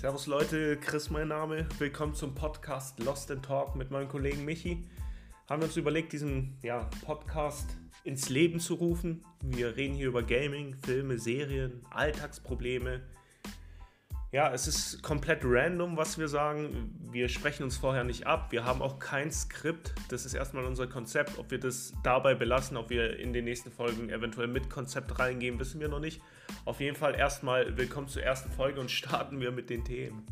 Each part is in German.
Servus Leute, Chris mein Name. Willkommen zum Podcast Lost in Talk mit meinem Kollegen Michi. Haben wir uns überlegt, diesen ja, Podcast ins Leben zu rufen. Wir reden hier über Gaming, Filme, Serien, Alltagsprobleme. Ja, es ist komplett random, was wir sagen. Wir sprechen uns vorher nicht ab. Wir haben auch kein Skript. Das ist erstmal unser Konzept. Ob wir das dabei belassen, ob wir in den nächsten Folgen eventuell mit Konzept reingehen, wissen wir noch nicht. Auf jeden Fall erstmal willkommen zur ersten Folge und starten wir mit den Themen.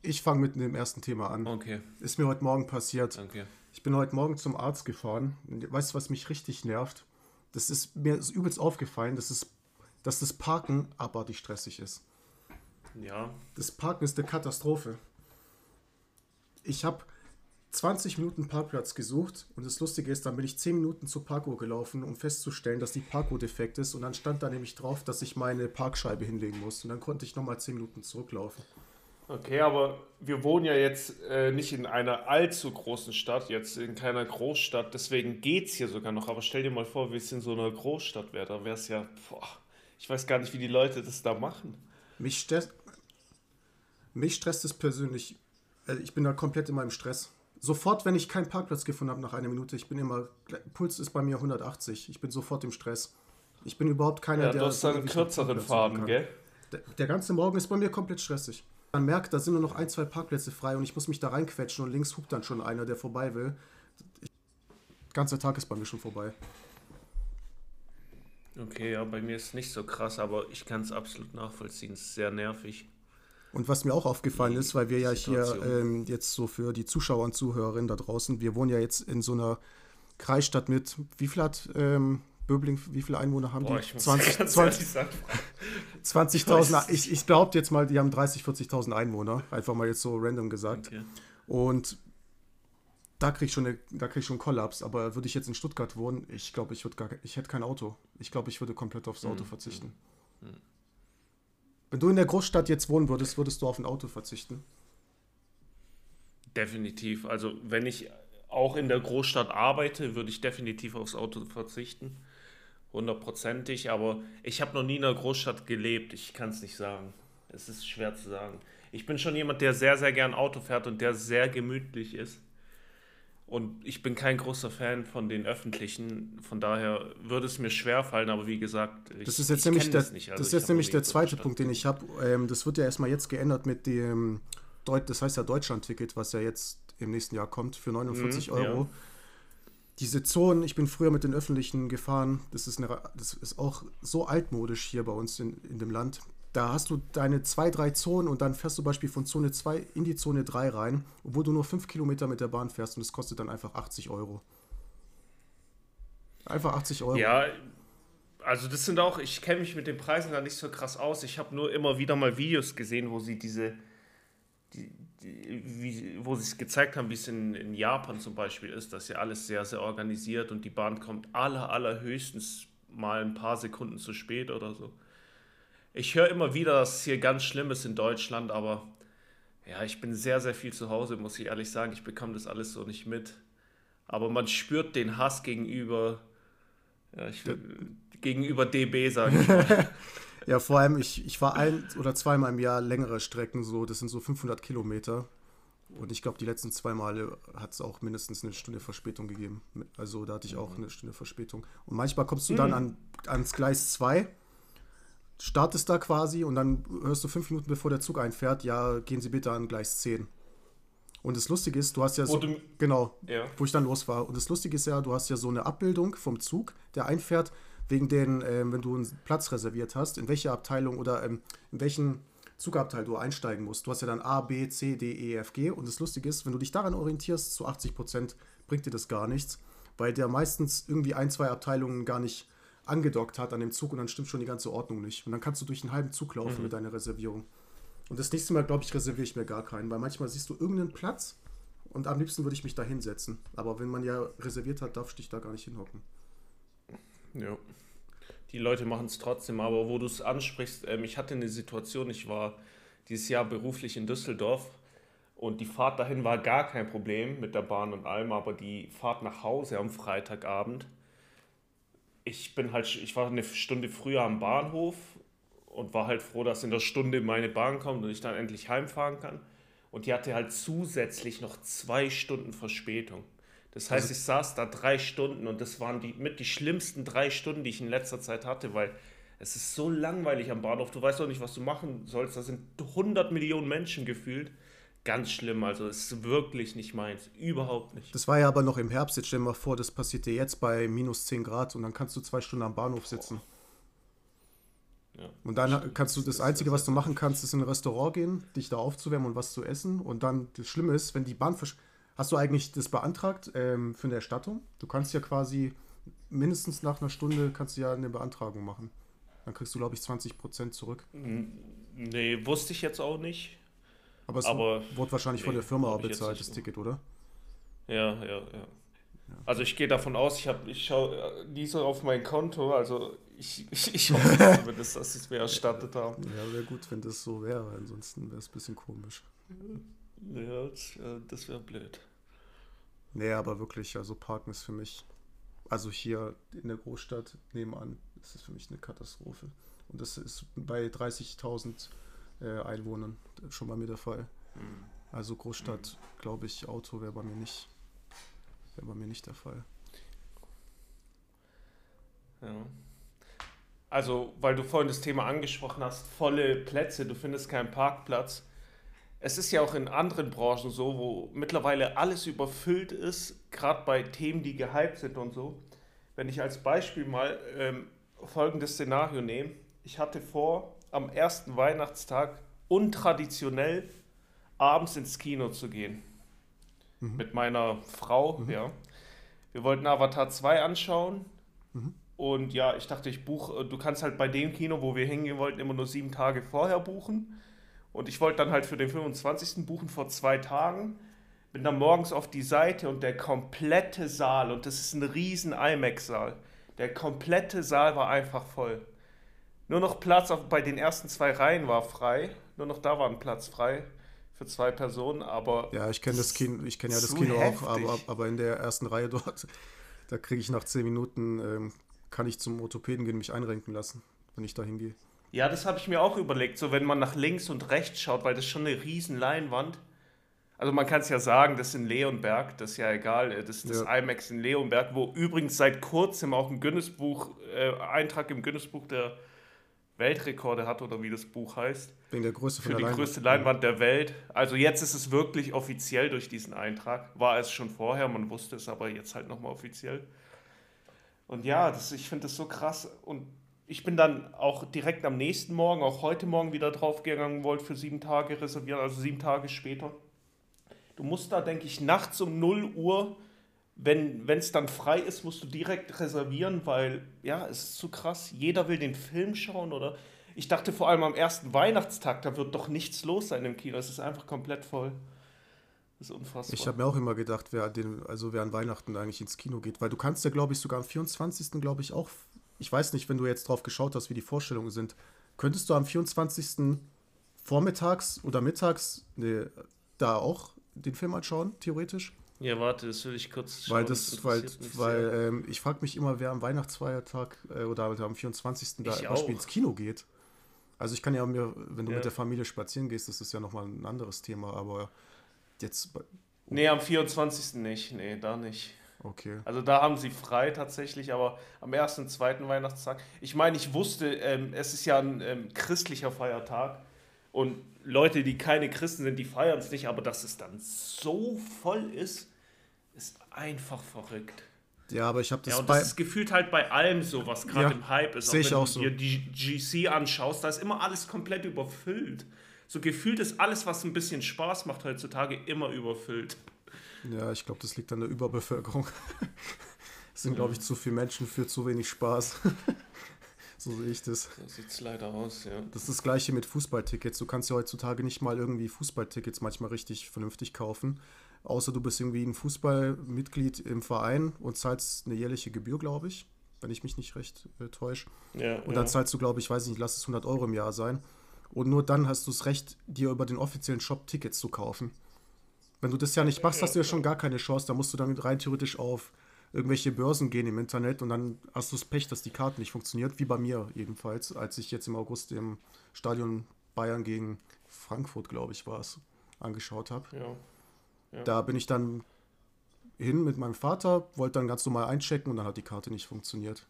Ich fange mit dem ersten Thema an. Okay. Ist mir heute Morgen passiert. Okay. Ich bin heute Morgen zum Arzt gefahren. Weißt du, was mich richtig nervt? Das ist mir ist übelst aufgefallen, dass, es, dass das Parken abartig stressig ist. Ja. Das Parken ist eine Katastrophe. Ich habe 20 Minuten Parkplatz gesucht und das Lustige ist, dann bin ich 10 Minuten zur Parkuhr gelaufen, um festzustellen, dass die Parkuhr defekt ist und dann stand da nämlich drauf, dass ich meine Parkscheibe hinlegen muss und dann konnte ich nochmal 10 Minuten zurücklaufen. Okay, aber wir wohnen ja jetzt äh, nicht in einer allzu großen Stadt, jetzt in keiner Großstadt, deswegen geht es hier sogar noch. Aber stell dir mal vor, wie es in so einer Großstadt wäre, da wäre es ja, boah, ich weiß gar nicht, wie die Leute das da machen. Mich stresst, mich stresst es persönlich, äh, ich bin da komplett in meinem Stress. Sofort, wenn ich keinen Parkplatz gefunden habe nach einer Minute, ich bin immer, Puls ist bei mir 180, ich bin sofort im Stress. Ich bin überhaupt keiner, Ja, der... du hast dann einen kürzeren Faden, gell? Der, der ganze Morgen ist bei mir komplett stressig. Man merkt, da sind nur noch ein, zwei Parkplätze frei und ich muss mich da reinquetschen und links hupt dann schon einer, der vorbei will. Ich, der ganze Tag ist bei mir schon vorbei. Okay, ja, bei mir ist es nicht so krass, aber ich kann es absolut nachvollziehen. Es ist sehr nervig. Und was mir auch aufgefallen ist, weil wir ja hier Situation. ähm, jetzt so für die Zuschauer und Zuhörerinnen da draußen, wir wohnen ja jetzt in so einer Kreisstadt mit, wie viel hat ähm, Böbling, wie viele Einwohner haben Boah, die? ich muss 20 ganz 20 ehrlich sagen, 20.000, ich, ich behaupte jetzt mal, die haben 30.000, 40.000 Einwohner, einfach mal jetzt so random gesagt. okay. Und da krieg ich schon, eine, da krieg ich schon einen Kollaps. Aber würde ich jetzt in Stuttgart wohnen, ich glaube, ich, würd gar, ich hätte kein Auto. Ich glaube, ich würde komplett aufs Auto Mhm. verzichten. Mhm. Wenn du in der Großstadt jetzt wohnen würdest, würdest du auf ein Auto verzichten. Definitiv. Also, wenn ich auch in der Großstadt arbeite, würde ich definitiv aufs Auto verzichten. Hundertprozentig. Aber ich habe noch nie in einer Großstadt gelebt. Ich kann es nicht sagen. Es ist schwer zu sagen. Ich bin schon jemand, der sehr, sehr gern Auto fährt und der sehr gemütlich ist. Und ich bin kein großer Fan von den öffentlichen. Von daher würde es mir schwer fallen. Aber wie gesagt, ich, Das ist jetzt ich nämlich der, das nicht. Also das ist jetzt nämlich der zweite Punkt, den ich habe. Ähm, das wird ja erstmal jetzt geändert mit dem Deut das heißt ja Deutschland-Ticket, was ja jetzt im nächsten Jahr kommt für 49 Mhm, Euro. ja. Diese Zonen, ich bin früher mit den öffentlichen gefahren, das ist, eine, das ist auch so altmodisch hier bei uns in, in dem Land. Da hast du deine zwei, drei Zonen und dann fährst du zum Beispiel von Zone 2 in die Zone 3 rein, obwohl du nur 5 Kilometer mit der Bahn fährst und das kostet dann einfach 80 Euro. Einfach 80 Euro. Ja, also das sind auch, ich kenne mich mit den Preisen da nicht so krass aus. Ich habe nur immer wieder mal Videos gesehen, wo sie diese, die, die, wie, wo sie es gezeigt haben, wie es in, in Japan zum Beispiel ist, dass ja alles sehr, sehr organisiert und die Bahn kommt aller, allerhöchstens mal ein paar Sekunden zu spät oder so. Ich höre immer wieder, dass es hier ganz schlimm ist in Deutschland, aber ja, ich bin sehr, sehr viel zu Hause, muss ich ehrlich sagen. Ich bekomme das alles so nicht mit. Aber man spürt den Hass gegenüber, ja, ich, gegenüber DB, sage ich mal. Ja, vor allem, ich, ich war ein oder zweimal im Jahr längere Strecken, so, das sind so 500 Kilometer. Und ich glaube, die letzten zwei Male hat es auch mindestens eine Stunde Verspätung gegeben. Also da hatte ich auch eine Stunde Verspätung. Und manchmal kommst du dann an, ans Gleis 2, startest da quasi und dann hörst du fünf Minuten bevor der Zug einfährt, ja, gehen Sie bitte an Gleis 10. Und das Lustige ist, du hast ja so, du- genau, Ja. wo ich dann los war. Und das Lustige ist ja, du hast ja so eine Abbildung vom Zug, der einfährt, wegen den, ähm, wenn du einen Platz reserviert hast, in welche Abteilung oder ähm, in welchen Zugabteil du einsteigen musst. Du hast ja dann A, B, C, D, E, F, G. Und das Lustige ist, wenn du dich daran orientierst, zu 80 Prozent bringt dir das gar nichts, weil der meistens irgendwie ein, zwei Abteilungen gar nicht angedockt hat an dem Zug und dann stimmt schon die ganze Ordnung nicht. Und dann kannst du durch einen halben Zug laufen mit deiner Reservierung. Und das nächste Mal, glaube ich, reserviere ich mir gar keinen, weil manchmal siehst du irgendeinen Platz und am liebsten würde ich mich da hinsetzen. Aber wenn man ja reserviert hat, darfst du dich da gar nicht hinhocken. Ja. Die Leute machen es trotzdem, aber wo du es ansprichst, ähm, ich hatte eine Situation, ich war dieses Jahr beruflich in Düsseldorf und die Fahrt dahin war gar kein Problem mit der Bahn und allem, aber die Fahrt nach Hause am Freitagabend ich bin halt, ich war eine Stunde früher am Bahnhof und war halt froh, dass in der Stunde meine Bahn kommt und ich dann endlich heimfahren kann. Und die hatte halt zusätzlich noch zwei Stunden Verspätung. Das heißt, also, ich saß da drei Stunden und das waren die mit die schlimmsten drei Stunden, die ich in letzter Zeit hatte, weil es ist so langweilig am Bahnhof. Du weißt auch nicht, was du machen sollst. Da sind 100 Millionen Menschen gefühlt. Ganz schlimm, also es ist wirklich nicht meins. Überhaupt nicht. Das war ja aber noch im Herbst. Jetzt stell dir mal vor, das passiert dir jetzt bei minus 10 Grad und dann kannst du zwei Stunden am Bahnhof sitzen. Ja, und dann stimmt. kannst du das Einzige, was du machen kannst, ist in ein Restaurant gehen, dich da aufzuwärmen und was zu essen. Und dann, das Schlimme ist, wenn die Bahn Hast du eigentlich das beantragt ähm, für eine Erstattung? Du kannst ja quasi mindestens nach einer Stunde kannst du ja eine Beantragung machen. Dann kriegst du, glaube ich, 20% zurück. Nee, wusste ich jetzt auch nicht. Aber es Aber, wurde wahrscheinlich nee, von der Firma auch bezahlt, das Ticket, oder? Ja, ja, ja. Also ich gehe davon aus, ich, ich schaue äh, nie so auf mein Konto, also ich, ich, ich hoffe zumindest, dass sie es mir erstattet haben. Ja, wäre gut, wenn das so wäre, ansonsten wäre es ein bisschen komisch. Ja, das, wäre blöd. Nee, aber wirklich, also Parken ist für mich, also hier in der Großstadt nebenan, ist für mich eine Katastrophe. Und das ist bei 30.000 äh, Einwohnern schon bei mir der Fall. Mhm. Also Großstadt, mhm. glaube ich, Auto wäre bei mir nicht, wäre bei mir nicht der Fall. Ja. Also, weil du vorhin das Thema angesprochen hast, volle Plätze, du findest keinen Parkplatz es ist ja auch in anderen Branchen so, wo mittlerweile alles überfüllt ist, gerade bei Themen, die gehypt sind und so. Wenn ich als Beispiel mal ähm, folgendes Szenario nehme. Ich hatte vor, am ersten Weihnachtstag untraditionell abends ins Kino zu gehen. Mhm. Mit meiner Frau, mhm. ja. Wir wollten Avatar 2 anschauen. Mhm. Und ja, ich dachte, ich buche, du kannst halt bei dem Kino, wo wir hingehen wollten, immer nur sieben Tage vorher buchen. Und ich wollte dann halt für den 25. buchen vor zwei Tagen. Bin dann morgens auf die Seite und der komplette Saal, und das ist ein riesen IMAX-Saal, der komplette Saal war einfach voll. Nur noch Platz auf, bei den ersten zwei Reihen war frei. Nur noch da war ein Platz frei für zwei Personen, aber. Ja, ich kenne das Kino, ich kenne ja das Kino heftig. auch, aber, aber in der ersten Reihe dort, da kriege ich nach zehn Minuten, ähm, kann ich zum Orthopäden gehen, mich einrenken lassen, wenn ich da hingehe. Ja, das habe ich mir auch überlegt, so wenn man nach links und rechts schaut, weil das ist schon eine riesen Leinwand. Also man kann es ja sagen, das ist in Leonberg, das ist ja egal, das ist das ja. IMAX in Leonberg, wo übrigens seit kurzem auch ein Guinness-Buch, äh, Eintrag im Guinness-Buch der Weltrekorde hat oder wie das Buch heißt. Wegen der Größe von Für die Leinwand. größte Leinwand der Welt. Also jetzt ist es wirklich offiziell durch diesen Eintrag. War es schon vorher, man wusste es aber jetzt halt nochmal offiziell. Und ja, das, ich finde das so krass. Und ich bin dann auch direkt am nächsten Morgen, auch heute Morgen wieder draufgegangen, wollte für sieben Tage reservieren, also sieben Tage später. Du musst da, denke ich, nachts um 0 Uhr, wenn es dann frei ist, musst du direkt reservieren, weil ja, es ist zu krass. Jeder will den Film schauen oder ich dachte vor allem am ersten Weihnachtstag, da wird doch nichts los sein im Kino. Es ist einfach komplett voll. Das ist unfassbar. Ich habe mir auch immer gedacht, wer, den, also wer an Weihnachten eigentlich ins Kino geht, weil du kannst ja, glaube ich, sogar am 24. glaube ich auch ich weiß nicht, wenn du jetzt drauf geschaut hast, wie die Vorstellungen sind, könntest du am 24. vormittags oder mittags ne, da auch den Film anschauen, theoretisch? Ja, warte, das will ich kurz schauen. Weil, das, weil, weil ähm, ich frage mich immer, wer am Weihnachtsfeiertag äh, oder am 24. da Beispiel ins Kino geht. Also ich kann ja mir, wenn du ja. mit der Familie spazieren gehst, das ist ja nochmal ein anderes Thema, aber jetzt... Oh. Nee, am 24. nicht, nee, da nicht. Okay. Also da haben sie frei tatsächlich, aber am ersten und zweiten Weihnachtstag. Ich meine, ich wusste, ähm, es ist ja ein ähm, christlicher Feiertag und Leute, die keine Christen sind, die feiern es nicht, aber dass es dann so voll ist, ist einfach verrückt. Ja, aber ich habe das, ja, und das ist gefühlt halt bei allem so, was gerade ja, im Hype ist. Sehe ich auch so. Wenn du dir die GC anschaust, da ist immer alles komplett überfüllt. So gefühlt ist alles, was ein bisschen Spaß macht heutzutage, immer überfüllt. Ja, ich glaube, das liegt an der Überbevölkerung. es sind, glaube ich, zu viele Menschen für zu wenig Spaß. so sehe ich das. So sieht es leider aus, ja. Das ist das gleiche mit Fußballtickets. Du kannst ja heutzutage nicht mal irgendwie Fußballtickets manchmal richtig vernünftig kaufen. Außer du bist irgendwie ein Fußballmitglied im Verein und zahlst eine jährliche Gebühr, glaube ich, wenn ich mich nicht recht äh, täusche. Ja, und dann ja. zahlst du, glaube ich, weiß nicht, lass es 100 Euro im Jahr sein. Und nur dann hast du das Recht, dir über den offiziellen Shop Tickets zu kaufen. Wenn du das ja nicht machst, hast du ja schon gar keine Chance. Da musst du dann rein theoretisch auf irgendwelche Börsen gehen im Internet und dann hast du das Pech, dass die Karte nicht funktioniert, wie bei mir jedenfalls, als ich jetzt im August im Stadion Bayern gegen Frankfurt, glaube ich, war es, angeschaut habe. Ja. Ja. Da bin ich dann hin mit meinem Vater, wollte dann ganz normal einchecken und dann hat die Karte nicht funktioniert.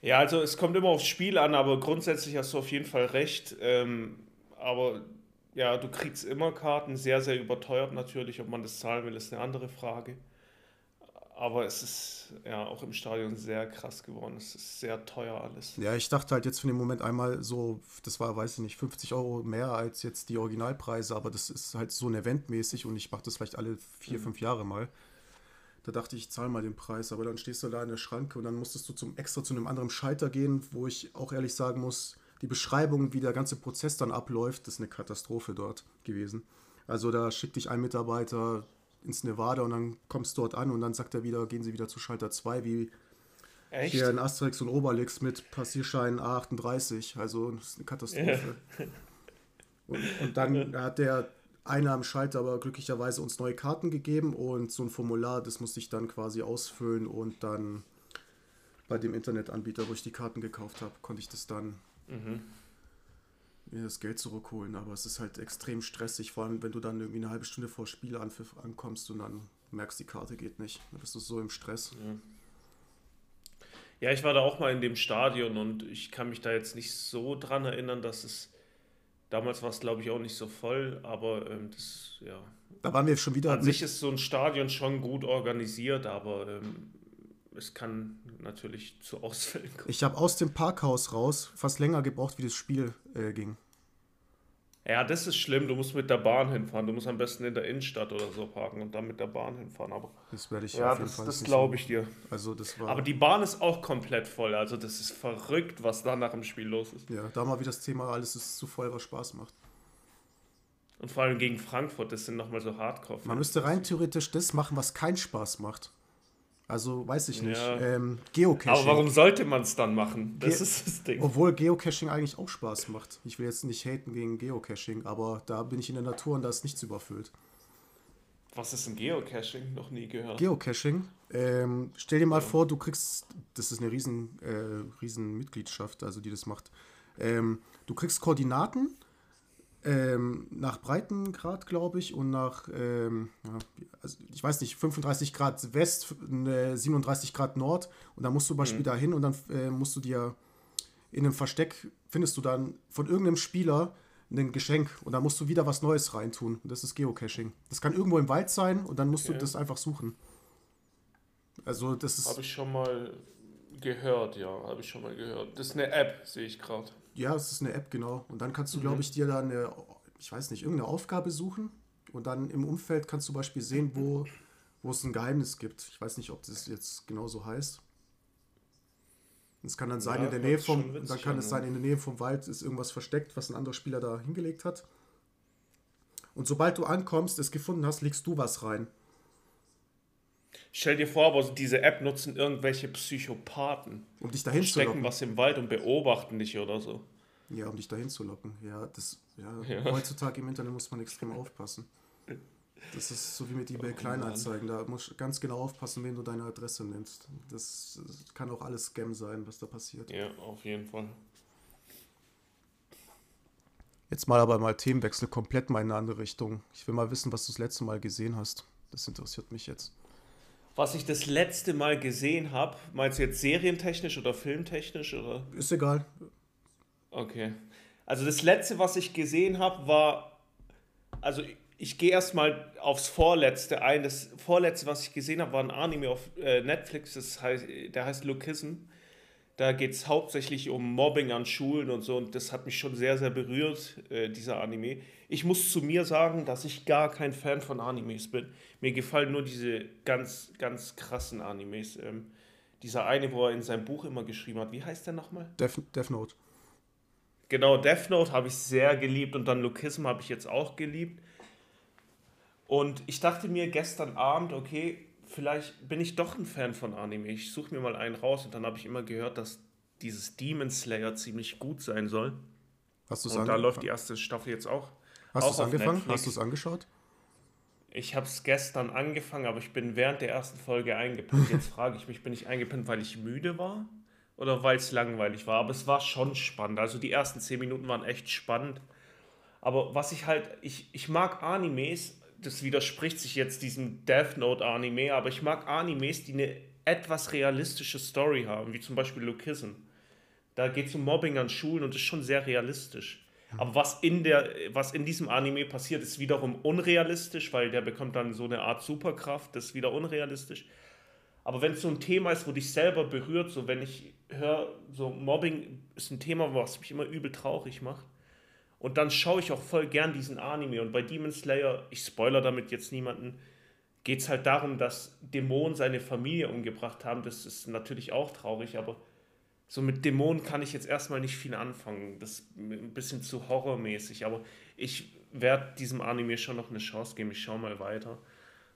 Ja, also es kommt immer aufs Spiel an, aber grundsätzlich hast du auf jeden Fall recht. Ähm, aber ja, du kriegst immer Karten, sehr, sehr überteuert natürlich. Ob man das zahlen will, ist eine andere Frage. Aber es ist ja auch im Stadion sehr krass geworden. Es ist sehr teuer alles. Ja, ich dachte halt jetzt für den Moment einmal so, das war, weiß ich nicht, 50 Euro mehr als jetzt die Originalpreise, aber das ist halt so ein Eventmäßig und ich mache das vielleicht alle vier, mhm. fünf Jahre mal. Da dachte ich, ich zahle mal den Preis, aber dann stehst du da in der Schranke und dann musstest du zum extra zu einem anderen Schalter gehen, wo ich auch ehrlich sagen muss, die Beschreibung, wie der ganze Prozess dann abläuft, ist eine Katastrophe dort gewesen. Also da schickt dich ein Mitarbeiter ins Nevada und dann kommst du dort an und dann sagt er wieder, gehen Sie wieder zu Schalter 2, wie Echt? hier in Asterix und Obelix mit Passierschein A38. Also das ist eine Katastrophe. Ja. Und, und, dann hat der einer am Schalter aber glücklicherweise uns neue Karten gegeben und so ein Formular, das musste ich dann quasi ausfüllen und dann bei dem Internetanbieter, wo ich die Karten gekauft habe, konnte ich das dann mhm. Mir das Geld zurückholen. Aber es ist halt extrem stressig, vor allem wenn du dann irgendwie eine halbe Stunde vor Spielanpfiff ankommst und dann merkst, die Karte geht nicht. Dann bist du so im Stress. Ja. Ja, ich war da auch mal in dem Stadion und ich kann mich da jetzt nicht so dran erinnern, dass es damals war es glaube ich auch nicht so voll, aber ähm, das ja. Da waren wir schon wieder. An sich ist so ein Stadion schon gut organisiert, aber ähm, es kann natürlich zu Ausfällen kommen. Ich habe aus dem Parkhaus raus fast länger gebraucht, wie das Spiel äh, ging. Ja, das ist schlimm. Du musst mit der Bahn hinfahren. Du musst am besten in der Innenstadt oder so parken und dann mit der Bahn hinfahren. Aber das werde ich ja, auf jeden das, Fall das glaube ich dir. Also das war. Aber die Bahn ist auch komplett voll. Also das ist verrückt, was da nach dem Spiel los ist. Ja, da mal wie das Thema alles ist zu voll, was Spaß macht. Und vor allem gegen Frankfurt, das sind nochmal so Hardcore. Man müsste rein theoretisch das machen, was keinen Spaß macht. Also weiß ich nicht. Ja. Ähm, Geocaching. Aber warum sollte man es dann machen? Das Ge ist das Ding. Obwohl Geocaching eigentlich auch Spaß macht. Ich will jetzt nicht haten gegen Geocaching, aber da bin ich in der Natur und da ist nichts überfüllt. Was ist ein Geocaching? Noch nie gehört. Geocaching. Ähm, stell dir mal ja. vor, du kriegst, das ist eine riesen, äh, riesen Mitgliedschaft, also die das macht. Ähm, du kriegst Koordinaten ähm, nach Breitengrad, glaube ich, und nach, ähm, also ich weiß nicht, 35 Grad West, 37 Grad Nord. Und dann musst du zum Beispiel mhm. da hin und dann äh, musst du dir in einem Versteck, findest du dann von irgendeinem Spieler ein Geschenk und dann musst du wieder was Neues reintun. Und das ist Geocaching. Das kann irgendwo im Wald sein und dann musst okay. du das einfach suchen. Also das ist. Habe ich schon mal gehört, ja, habe ich schon mal gehört. Das ist eine App, sehe ich gerade. Ja, es ist eine App, genau. Und dann kannst du, mhm. glaube ich, dir da eine, ich weiß nicht, irgendeine Aufgabe suchen. Und dann im Umfeld kannst du zum Beispiel sehen, wo, wo es ein Geheimnis gibt. Ich weiß nicht, ob das jetzt genau so heißt. Es kann dann sein, ja, in der Nähe vom, dann kann es sein, in der Nähe vom Wald ist irgendwas versteckt, was ein anderer Spieler da hingelegt hat. Und sobald du ankommst, es gefunden hast, legst du was rein. Stell dir vor, aber diese App nutzen irgendwelche Psychopathen. Um dich dahin zu locken. was im Wald und beobachten dich oder so. Ja, um dich dahin zu locken. Ja, das, ja, ja. heutzutage im Internet muss man extrem aufpassen. Das ist so wie mit eBay oh, Kleinanzeigen. Da musst du ganz genau aufpassen, wen du deine Adresse nimmst. Das, das kann auch alles Scam sein, was da passiert. Ja, auf jeden Fall. Jetzt mal aber mal Themenwechsel komplett mal in eine andere Richtung. Ich will mal wissen, was du das letzte Mal gesehen hast. Das interessiert mich jetzt was ich das letzte Mal gesehen habe. Meinst du jetzt serientechnisch oder filmtechnisch? Oder? Ist egal. Okay. Also das letzte, was ich gesehen habe, war. Also ich gehe erstmal aufs Vorletzte ein. Das Vorletzte, was ich gesehen habe, war ein Anime auf äh, Netflix. Das heißt, der heißt Lukism. Da geht es hauptsächlich um Mobbing an Schulen und so. Und das hat mich schon sehr, sehr berührt, äh, dieser Anime. Ich muss zu mir sagen, dass ich gar kein Fan von Animes bin. Mir gefallen nur diese ganz, ganz krassen Animes. Ähm, dieser eine, wo er in seinem Buch immer geschrieben hat. Wie heißt der nochmal? Death, Death Note. Genau, Death Note habe ich sehr geliebt und dann Lukism habe ich jetzt auch geliebt. Und ich dachte mir gestern Abend, okay, vielleicht bin ich doch ein Fan von Anime. Ich suche mir mal einen raus und dann habe ich immer gehört, dass dieses Demon Slayer ziemlich gut sein soll. Hast du Und da läuft die erste Staffel jetzt auch. Hast du es angefangen? Netflix. Hast du es angeschaut? Ich habe es gestern angefangen, aber ich bin während der ersten Folge eingepennt. Jetzt frage ich mich, bin ich eingepennt, weil ich müde war oder weil es langweilig war? Aber es war schon spannend. Also die ersten zehn Minuten waren echt spannend. Aber was ich halt, ich, ich mag Animes, das widerspricht sich jetzt diesem Death Note Anime, aber ich mag Animes, die eine etwas realistische Story haben, wie zum Beispiel Lukism. Da geht es um Mobbing an Schulen und das ist schon sehr realistisch. Aber was in, der, was in diesem Anime passiert, ist wiederum unrealistisch, weil der bekommt dann so eine Art Superkraft, das ist wieder unrealistisch. Aber wenn es so ein Thema ist, wo dich selber berührt, so wenn ich höre, so Mobbing ist ein Thema, was mich immer übel traurig macht. Und dann schaue ich auch voll gern diesen Anime. Und bei Demon Slayer, ich spoiler damit jetzt niemanden, geht es halt darum, dass Dämonen seine Familie umgebracht haben. Das ist natürlich auch traurig, aber so mit Dämonen kann ich jetzt erstmal nicht viel anfangen. Das ist ein bisschen zu horrormäßig, aber ich werde diesem Anime schon noch eine Chance geben. Ich schaue mal weiter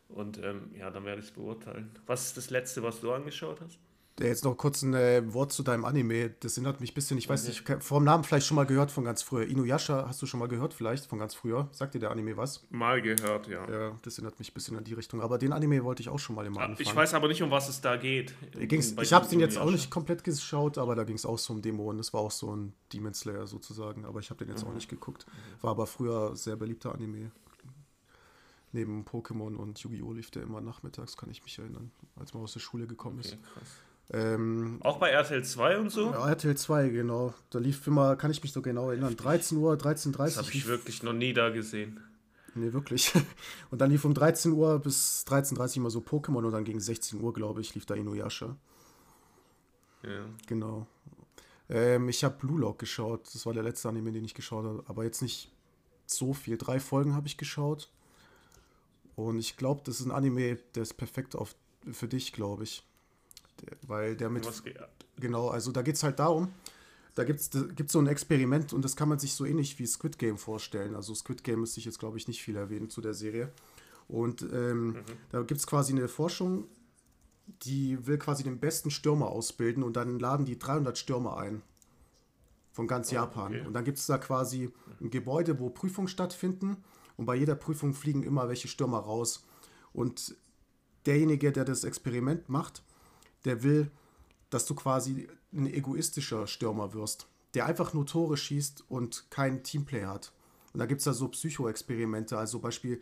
und ähm, ja, dann werde ich es beurteilen. Was ist das letzte, was du angeschaut hast? Jetzt noch kurz ein äh, Wort zu deinem Anime. Das erinnert mich ein bisschen, ich weiß nicht, vom Namen vielleicht schon mal gehört von ganz früher. Inuyasha hast du schon mal gehört, vielleicht von ganz früher. Sagt dir der Anime was? Mal gehört, ja. Ja, das erinnert mich ein bisschen an die Richtung. Aber den Anime wollte ich auch schon mal immer ah, anfangen. Ich weiß aber nicht, um was es da geht. Ging's, ich habe den jetzt auch nicht komplett geschaut, aber da ging es auch so um Dämonen. Das war auch so ein Demon Slayer sozusagen. Aber ich habe den jetzt mhm. auch nicht geguckt. War aber früher sehr beliebter Anime. Neben Pokémon und Yu-Gi-Oh! lief der immer nachmittags, kann ich mich erinnern, als man aus der Schule gekommen okay, ist. Krass. Ähm, auch bei RTL 2 und so? Ja, RTL 2, genau. Da lief immer, kann ich mich so genau erinnern, 13 Uhr, 13.30 Uhr. Das habe ich wirklich noch nie da gesehen. Nee, wirklich. Und dann lief um 13 Uhr bis 13.30 Uhr immer so Pokémon und dann gegen 16 Uhr, glaube ich, lief da Inuyasha. Ja. Genau. Ähm, ich habe Blue Lock geschaut. Das war der letzte Anime, den ich geschaut habe. Aber jetzt nicht so viel. Drei Folgen habe ich geschaut. Und ich glaube, das ist ein Anime, der ist perfekt auf, für dich, glaube ich weil der mit. Genau, also da geht es halt darum, da gibt es so ein Experiment und das kann man sich so ähnlich wie Squid Game vorstellen. Also Squid Game müsste ich jetzt, glaube ich, nicht viel erwähnen zu der Serie. Und ähm, mhm. da gibt es quasi eine Forschung, die will quasi den besten Stürmer ausbilden und dann laden die 300 Stürmer ein. Von ganz oh, Japan. Okay. Und dann gibt es da quasi ein Gebäude, wo Prüfungen stattfinden und bei jeder Prüfung fliegen immer welche Stürmer raus. Und derjenige, der das Experiment macht, der will, dass du quasi ein egoistischer Stürmer wirst, der einfach nur Tore schießt und kein Teamplay hat. Und da gibt es da so Psycho-Experimente, also Beispiel,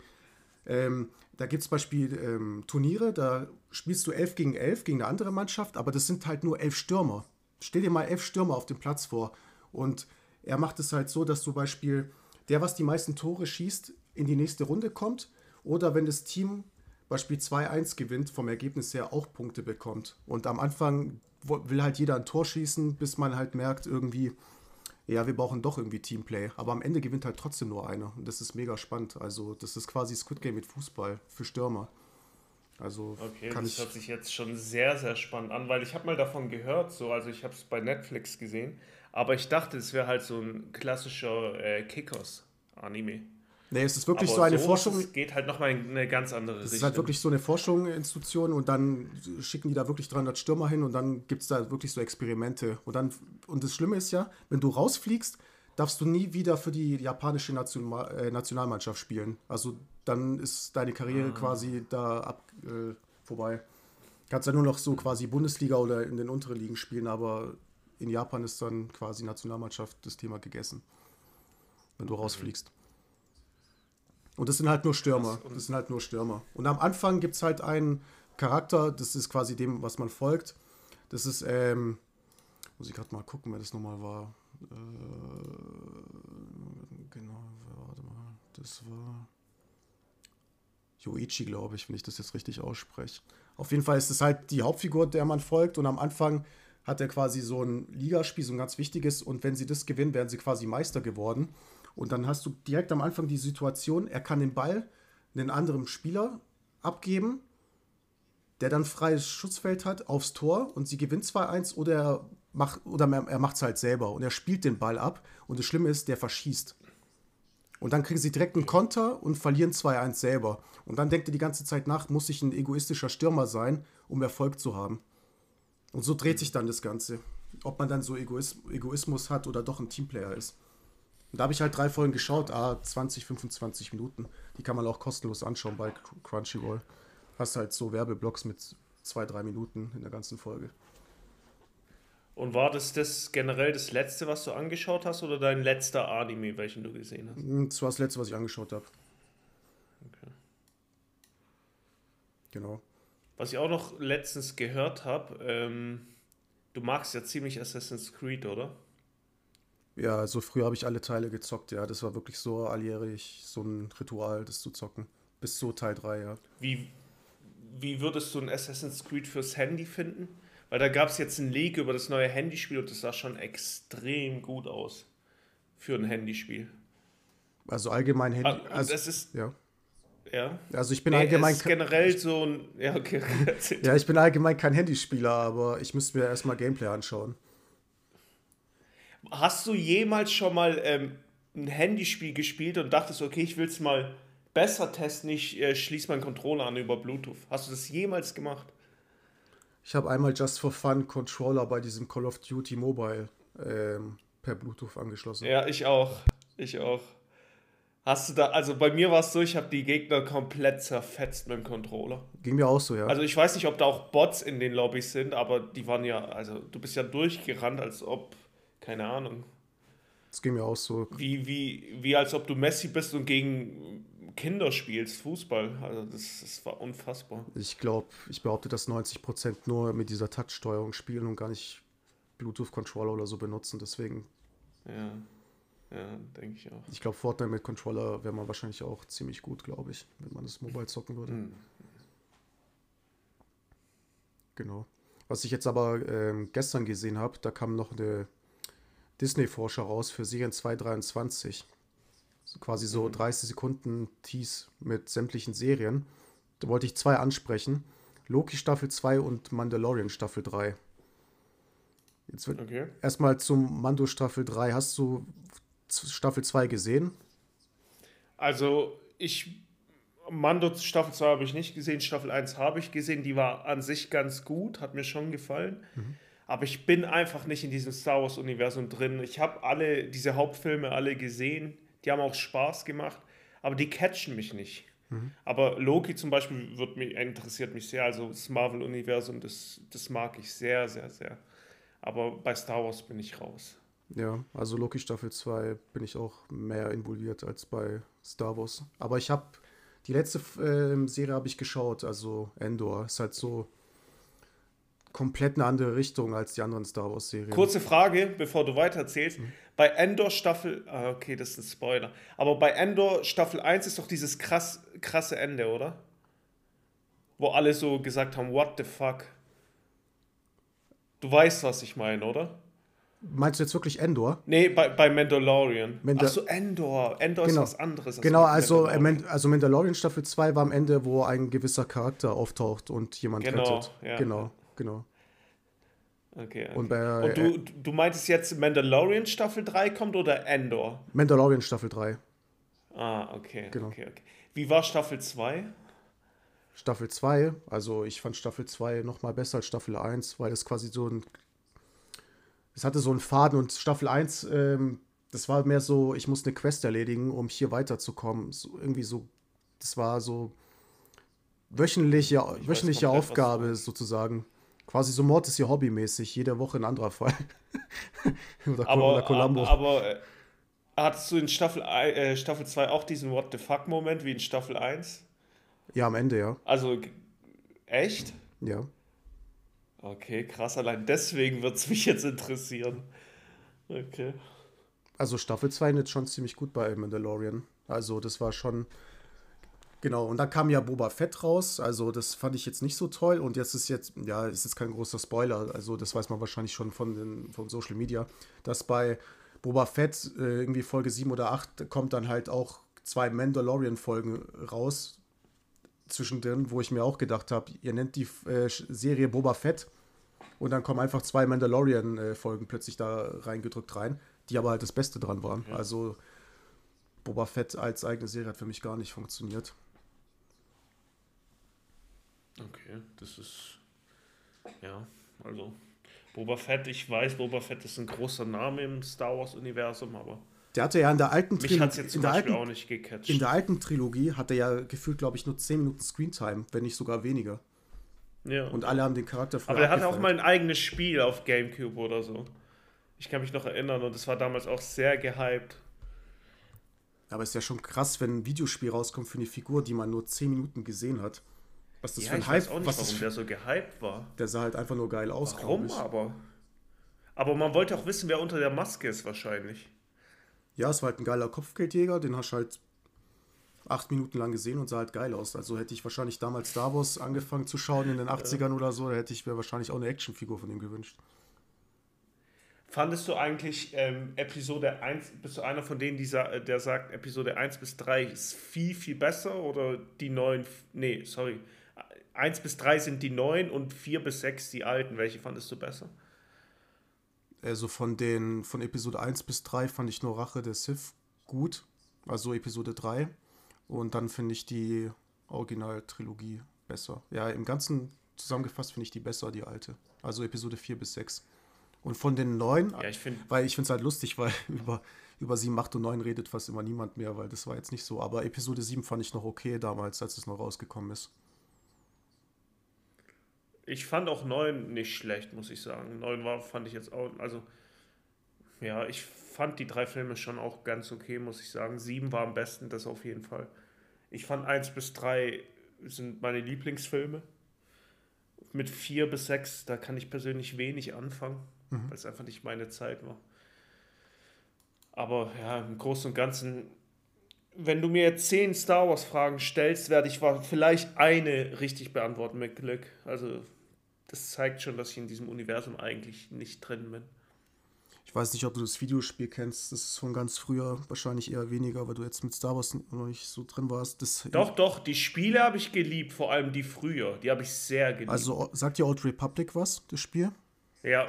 ähm, da gibt es Beispiel ähm, Turniere, da spielst du 11 gegen 11 gegen eine andere Mannschaft, aber das sind halt nur elf Stürmer. Stell dir mal elf Stürmer auf dem Platz vor. Und er macht es halt so, dass zum Beispiel der, was die meisten Tore schießt, in die nächste Runde kommt. Oder wenn das Team Beispiel 2-1 gewinnt, vom Ergebnis her auch Punkte bekommt. Und am Anfang will halt jeder ein Tor schießen, bis man halt merkt, irgendwie, ja, wir brauchen doch irgendwie Teamplay. Aber am Ende gewinnt halt trotzdem nur einer. Und das ist mega spannend. Also, das ist quasi Squid Game mit Fußball für Stürmer. Also, okay, das hört sich jetzt schon sehr, sehr spannend an, weil ich habe mal davon gehört, so, also ich habe es bei Netflix gesehen, aber ich dachte, es wäre halt so ein klassischer äh, Kickers-Anime. Nee, es ist wirklich Aber so eine so Forschung. Es geht halt nochmal in eine ganz andere Richtung. Es ist halt wirklich so eine Forschungsinstitution und dann schicken die da wirklich 300 Stürmer hin und dann gibt es da wirklich so Experimente. Und, dann, und das Schlimme ist ja, wenn du rausfliegst, darfst du nie wieder für die japanische National, äh, Nationalmannschaft spielen. Also dann ist deine Karriere ah. quasi da ab, äh, vorbei. Kannst ja nur noch so quasi Bundesliga oder in den unteren Ligen spielen, aber in Japan ist dann quasi Nationalmannschaft das Thema gegessen, wenn du rausfliegst. Und das sind halt nur Stürmer. Das sind halt nur Stürmer. Und am Anfang gibt es halt einen Charakter, das ist quasi dem, was man folgt. Das ist, ähm, muss ich gerade mal gucken, wer das nochmal war. Äh, genau, warte mal. Das war Yoichi, glaube ich, wenn ich das jetzt richtig ausspreche. Auf jeden Fall ist es halt die Hauptfigur, der man folgt. Und am Anfang hat er quasi so ein Ligaspiel, so ein ganz wichtiges. Und wenn sie das gewinnen, werden sie quasi Meister geworden. Und dann hast du direkt am Anfang die Situation, er kann den Ball einen anderen Spieler abgeben, der dann freies Schutzfeld hat aufs Tor und sie gewinnt 2-1 oder er macht oder er macht es halt selber und er spielt den Ball ab und das Schlimme ist, der verschießt. Und dann kriegen sie direkt einen Konter und verlieren 2-1 selber. Und dann denkt er die ganze Zeit nach, muss ich ein egoistischer Stürmer sein, um Erfolg zu haben. Und so dreht sich dann das Ganze. Ob man dann so Egoismus hat oder doch ein Teamplayer ist. Da habe ich halt drei Folgen geschaut, ah, 20, 25 Minuten. Die kann man auch kostenlos anschauen bei Crunchyroll. Hast halt so Werbeblocks mit zwei, drei Minuten in der ganzen Folge. Und war das das generell das letzte, was du angeschaut hast oder dein letzter Anime, welchen du gesehen hast? Hm, das war das letzte, was ich angeschaut habe. Okay. Genau. Was ich auch noch letztens gehört habe, ähm, du magst ja ziemlich Assassin's Creed, oder? Ja, so früh habe ich alle Teile gezockt, ja. Das war wirklich so alljährlich so ein Ritual, das zu zocken. Bis zu Teil 3, ja. Wie, wie würdest du ein Assassin's Creed fürs Handy finden? Weil da gab es jetzt ein Leak über das neue Handyspiel und das sah schon extrem gut aus für ein Handyspiel. Also allgemein Handy. Ah, also, das ist. Ja. Ja. Also ich bin nee, allgemein. Ist generell so ein. Ja, okay. ja, ich bin allgemein kein Handyspieler, aber ich müsste mir erstmal Gameplay anschauen. Hast du jemals schon mal ähm, ein Handyspiel gespielt und dachtest, okay, ich will es mal besser testen, ich äh, schließe meinen Controller an über Bluetooth? Hast du das jemals gemacht? Ich habe einmal just for fun Controller bei diesem Call of Duty Mobile ähm, per Bluetooth angeschlossen. Ja, ich auch. Ich auch. Hast du da, also bei mir war es so, ich habe die Gegner komplett zerfetzt mit dem Controller. Ging mir auch so, ja. Also ich weiß nicht, ob da auch Bots in den Lobbys sind, aber die waren ja, also du bist ja durchgerannt, als ob, keine Ahnung. Das ging mir auch so. Wie, wie, wie als ob du Messi bist und gegen Kinder spielst, Fußball. Also das, das war unfassbar. Ich glaube, ich behaupte, dass 90% nur mit dieser Touch-Steuerung spielen und gar nicht Bluetooth-Controller oder so benutzen. Deswegen. Ja. Ja, denke ich auch. Ich glaube, Fortnite mit Controller wäre man wahrscheinlich auch ziemlich gut, glaube ich, wenn man das Mobile zocken würde. Mhm. Genau. Was ich jetzt aber ähm, gestern gesehen habe, da kam noch eine Disney-Forscher raus für Serien 223 quasi so mhm. 30 Sekunden Tease mit sämtlichen Serien. Da wollte ich zwei ansprechen. Loki Staffel 2 und Mandalorian Staffel 3. Jetzt wird okay. erstmal zum Mando Staffel 3. Hast du Staffel 2 gesehen? Also, ich Mando Staffel 2 habe ich nicht gesehen, Staffel 1 habe ich gesehen, die war an sich ganz gut, hat mir schon gefallen. Mhm. Aber ich bin einfach nicht in diesem Star Wars-Universum drin. Ich habe alle, diese Hauptfilme alle gesehen die haben auch Spaß gemacht, aber die catchen mich nicht. Mhm. Aber Loki zum Beispiel wird mich, interessiert mich sehr. Also das Marvel-Universum, das, das mag ich sehr, sehr, sehr. Aber bei Star Wars bin ich raus. Ja, also Loki Staffel 2 bin ich auch mehr involviert als bei Star Wars. Aber ich habe die letzte äh, Serie habe ich geschaut, also Endor. Ist halt so komplett eine andere Richtung als die anderen Star Wars-Serien. Kurze Frage, bevor du weitererzählst. Mhm. Bei Endor Staffel, ah, okay, das ist ein Spoiler, aber bei Endor Staffel 1 ist doch dieses krass, krasse Ende, oder? Wo alle so gesagt haben, what the fuck? Du weißt, was ich meine, oder? Meinst du jetzt wirklich Endor? Nee, bei, bei Mandalorian. Mandal Achso, Endor. Endor genau. ist was anderes. Als genau, also Mandalorian. also Mandalorian Staffel 2 war am Ende, wo ein gewisser Charakter auftaucht und jemand genau, rettet. Ja. Genau genau. Okay, okay. Und, bei, und du, du meintest jetzt Mandalorian Staffel 3 kommt oder Endor? Mandalorian Staffel 3. Ah, okay. Genau. okay, okay. Wie war Staffel 2? Staffel 2, also ich fand Staffel 2 nochmal besser als Staffel 1, weil es quasi so ein. Es hatte so einen Faden und Staffel 1, ähm, das war mehr so, ich muss eine Quest erledigen, um hier weiterzukommen. So, irgendwie so, das war so wöchentliche, wöchentliche Aufgabe sozusagen. Quasi so Mord ist ihr hobbymäßig, jede Woche ein anderer Fall. oder, aber, oder Columbo. Aber, äh, hattest du in Staffel, äh, Staffel 2 auch diesen What the fuck-Moment wie in Staffel 1? Ja, am Ende, ja. Also, echt? Ja. Okay, krass. Allein deswegen wird es mich jetzt interessieren. Okay. Also Staffel 2 jetzt schon ziemlich gut bei Mandalorian. Also das war schon Genau, und dann kam ja Boba Fett raus, also das fand ich jetzt nicht so toll und jetzt ist jetzt, ja, ist jetzt kein großer Spoiler, also das weiß man wahrscheinlich schon von, den, von Social Media, dass bei Boba Fett äh, irgendwie Folge 7 oder 8 kommt dann halt auch zwei Mandalorian-Folgen raus zwischendrin, wo ich mir auch gedacht habe, ihr nennt die äh, Serie Boba Fett und dann kommen einfach zwei Mandalorian-Folgen plötzlich da reingedrückt rein, die aber halt das Beste dran waren. Ja. Also Boba Fett als eigene Serie hat für mich gar nicht funktioniert. Okay, das ist. Ja, also. Boba Fett, ich weiß, Boba Fett ist ein großer Name im Star Wars-Universum, aber Der hatte ja in der alten Mich hat's jetzt zum in der Beispiel alten, auch nicht gecatcht. in der alten Trilogie hat er ja gefühlt, glaube ich, nur 10 Minuten Screentime, wenn nicht sogar weniger. ja. Und alle haben den Charakter Aber der hatte auch mal ein eigenes Spiel auf Gamecube oder so. Ich kann mich noch erinnern und das war damals auch sehr gehypt. Aber es ist ja schon krass, wenn ein Videospiel rauskommt für eine Figur, die man nur 10 Minuten gesehen hat. Was das Ja, für ein ich weiß Hype, auch nicht, was warum für, der so gehypt war. der sah halt einfach nur geil aus, Warum aber? Aber man wollte auch wissen, wer unter der Maske ist wahrscheinlich. Ja, es war halt ein geiler Kopfgeldjäger, den hast du halt acht Minuten lang gesehen und sah halt geil aus. Also hätte ich wahrscheinlich damals Star Wars angefangen zu schauen in den 80ern oder so, da hätte ich mir wahrscheinlich auch eine Actionfigur von ihm gewünscht. Fandest du eigentlich ähm, Episode 1, bist du einer von denen, die sa der sagt, Episode 1 bis 3 ist viel, viel besser oder die neuen, nee, sorry, 1 bis 3 sind die neuen und 4 bis 6 die alten. Welche fandest du besser? Also von den von Episode 1 bis 3 fand ich nur Rache der Sith gut, also Episode 3. Und dann finde ich die Originaltrilogie besser. Ja, im Ganzen zusammengefasst finde ich die besser, die alte. Also Episode 4 bis 6. Und von den neuen, Ja, ich finde, weil ich finde es halt lustig, weil über, über 7, 8 und 9 redet fast immer niemand mehr, weil das war jetzt nicht so. Aber Episode 7 fand ich noch okay damals, als es noch rausgekommen ist. Ich fand auch 9 nicht schlecht, muss ich sagen. 9 war, fand ich jetzt auch, also, ja, ich fand die drei Filme schon auch ganz okay, muss ich sagen. 7 war am besten, das auf jeden Fall. Ich fand 1 bis 3 sind meine Lieblingsfilme. Mit 4 bis 6, da kann ich persönlich wenig anfangen, weil es einfach nicht meine Zeit war. Aber ja, im Großen und Ganzen, wenn du mir jetzt 10 Star Wars Fragen stellst, werde ich vielleicht eine richtig beantworten mit Glück. Also, das zeigt schon, dass ich in diesem Universum eigentlich nicht drin bin. Ich weiß nicht, ob du das Videospiel kennst, das ist von ganz früher, wahrscheinlich eher weniger, weil du jetzt mit Star Wars noch nicht so drin warst. Das, Doch, doch, die Spiele habe ich geliebt, vor allem die früher. Die habe ich sehr geliebt. Also sagt dir Old Republic was, das Spiel? ja.